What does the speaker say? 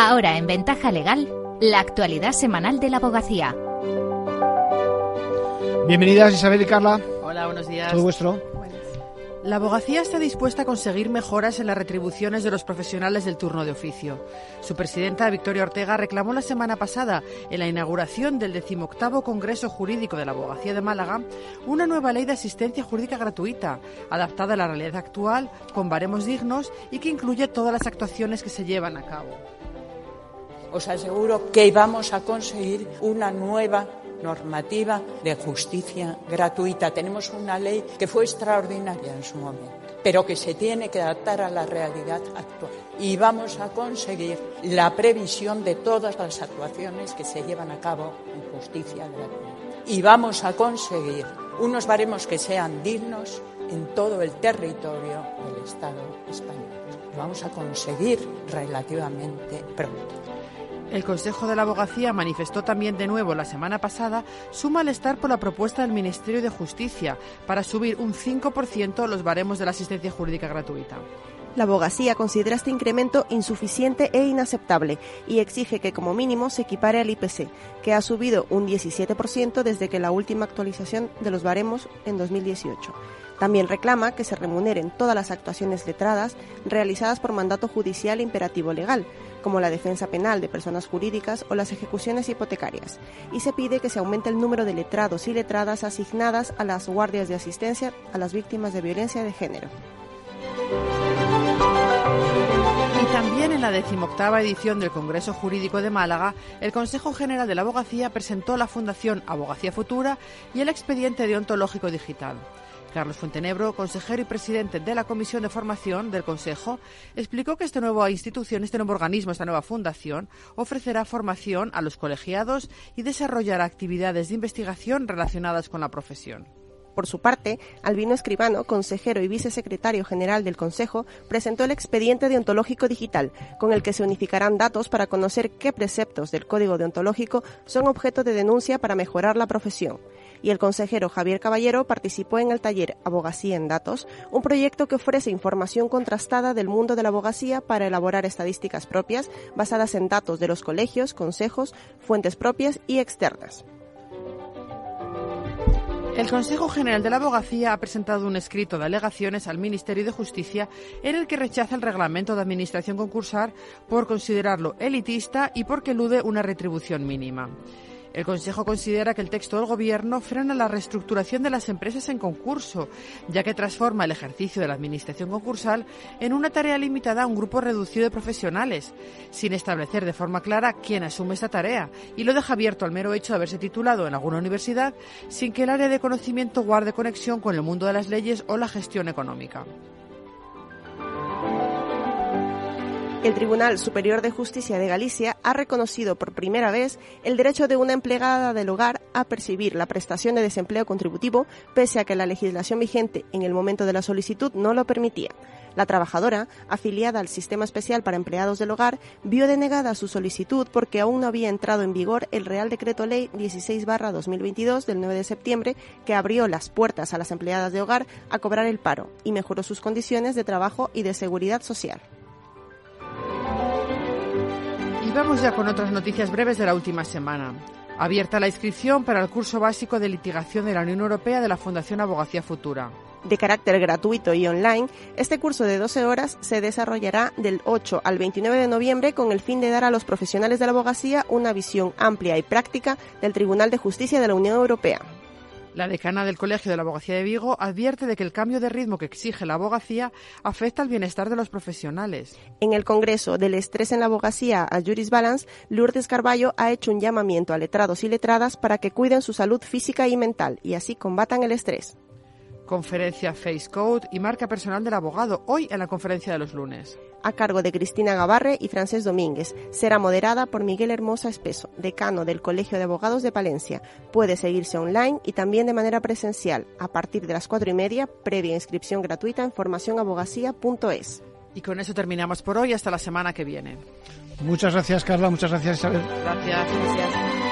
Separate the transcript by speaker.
Speaker 1: Ahora en Ventaja Legal, la actualidad semanal de la abogacía.
Speaker 2: Bienvenidas Isabel y Carla.
Speaker 3: Hola, buenos días.
Speaker 2: Todo vuestro.
Speaker 3: La abogacía está dispuesta a conseguir mejoras en las retribuciones de los profesionales del turno de oficio. Su presidenta, Victoria Ortega, reclamó la semana pasada, en la inauguración del decimoctavo Congreso Jurídico de la Abogacía de Málaga, una nueva ley de asistencia jurídica gratuita, adaptada a la realidad actual, con baremos dignos y que incluye todas las actuaciones que se llevan a cabo.
Speaker 4: Os aseguro que vamos a conseguir una nueva normativa de justicia gratuita. Tenemos una ley que fue extraordinaria en su momento, pero que se tiene que adaptar a la realidad actual. Y vamos a conseguir la previsión de todas las actuaciones que se llevan a cabo en justicia gratuita. Y vamos a conseguir unos baremos que sean dignos en todo el territorio del Estado español. Lo vamos a conseguir relativamente pronto.
Speaker 3: El Consejo de la Abogacía manifestó también de nuevo la semana pasada su malestar por la propuesta del Ministerio de Justicia para subir un 5% los baremos de la asistencia jurídica gratuita.
Speaker 5: La abogacía considera este incremento insuficiente e inaceptable y exige que como mínimo se equipare al IPC, que ha subido un 17% desde que la última actualización de los baremos en 2018. También reclama que se remuneren todas las actuaciones letradas realizadas por mandato judicial imperativo legal, como la defensa penal de personas jurídicas o las ejecuciones hipotecarias, y se pide que se aumente el número de letrados y letradas asignadas a las guardias de asistencia a las víctimas de violencia de género.
Speaker 3: Y también en la decimoctava edición del Congreso Jurídico de Málaga, el Consejo General de la Abogacía presentó la Fundación Abogacía Futura y el expediente deontológico digital. Carlos Fuentenebro, consejero y presidente de la Comisión de Formación del Consejo, explicó que esta nueva institución, este nuevo organismo, esta nueva fundación, ofrecerá formación a los colegiados y desarrollará actividades de investigación relacionadas con la profesión.
Speaker 5: Por su parte, Albino Escribano, consejero y vicesecretario general del Consejo, presentó el expediente deontológico digital, con el que se unificarán datos para conocer qué preceptos del Código deontológico son objeto de denuncia para mejorar la profesión y el consejero Javier Caballero participó en el taller Abogacía en Datos, un proyecto que ofrece información contrastada del mundo de la abogacía para elaborar estadísticas propias basadas en datos de los colegios, consejos, fuentes propias y externas.
Speaker 3: El Consejo General de la Abogacía ha presentado un escrito de alegaciones al Ministerio de Justicia en el que rechaza el reglamento de administración concursal por considerarlo elitista y porque elude una retribución mínima. El Consejo considera que el texto del Gobierno frena la reestructuración de las empresas en concurso, ya que transforma el ejercicio de la Administración concursal en una tarea limitada a un grupo reducido de profesionales, sin establecer de forma clara quién asume esta tarea, y lo deja abierto al mero hecho de haberse titulado en alguna universidad sin que el área de conocimiento guarde conexión con el mundo de las leyes o la gestión económica.
Speaker 5: El Tribunal Superior de Justicia de Galicia ha reconocido por primera vez el derecho de una empleada del hogar a percibir la prestación de desempleo contributivo, pese a que la legislación vigente en el momento de la solicitud no lo permitía. La trabajadora, afiliada al Sistema Especial para Empleados del Hogar, vio denegada su solicitud porque aún no había entrado en vigor el Real Decreto Ley 16-2022 del 9 de septiembre que abrió las puertas a las empleadas de hogar a cobrar el paro y mejoró sus condiciones de trabajo y de seguridad social.
Speaker 3: Vamos ya con otras noticias breves de la última semana. Abierta la inscripción para el curso básico de litigación de la Unión Europea de la Fundación Abogacía Futura.
Speaker 5: De carácter gratuito y online, este curso de 12 horas se desarrollará del 8 al 29 de noviembre con el fin de dar a los profesionales de la abogacía una visión amplia y práctica del Tribunal de Justicia de la Unión Europea.
Speaker 3: La decana del Colegio de la Abogacía de Vigo advierte de que el cambio de ritmo que exige la abogacía afecta al bienestar de los profesionales.
Speaker 5: En el Congreso del Estrés en la Abogacía a Juris Balance, Lourdes Carballo ha hecho un llamamiento a letrados y letradas para que cuiden su salud física y mental y así combatan el estrés.
Speaker 3: Conferencia Face Code y marca personal del abogado hoy en la conferencia de los lunes
Speaker 5: a cargo de Cristina Gavarre y Francés Domínguez. Será moderada por Miguel Hermosa Espeso, decano del Colegio de Abogados de Palencia. Puede seguirse online y también de manera presencial a partir de las cuatro y media, previa inscripción gratuita en formacionabogacía.es.
Speaker 3: Y con eso terminamos por hoy. Hasta la semana que viene.
Speaker 2: Muchas gracias, Carla. Muchas gracias, Isabel.
Speaker 3: Gracias. gracias.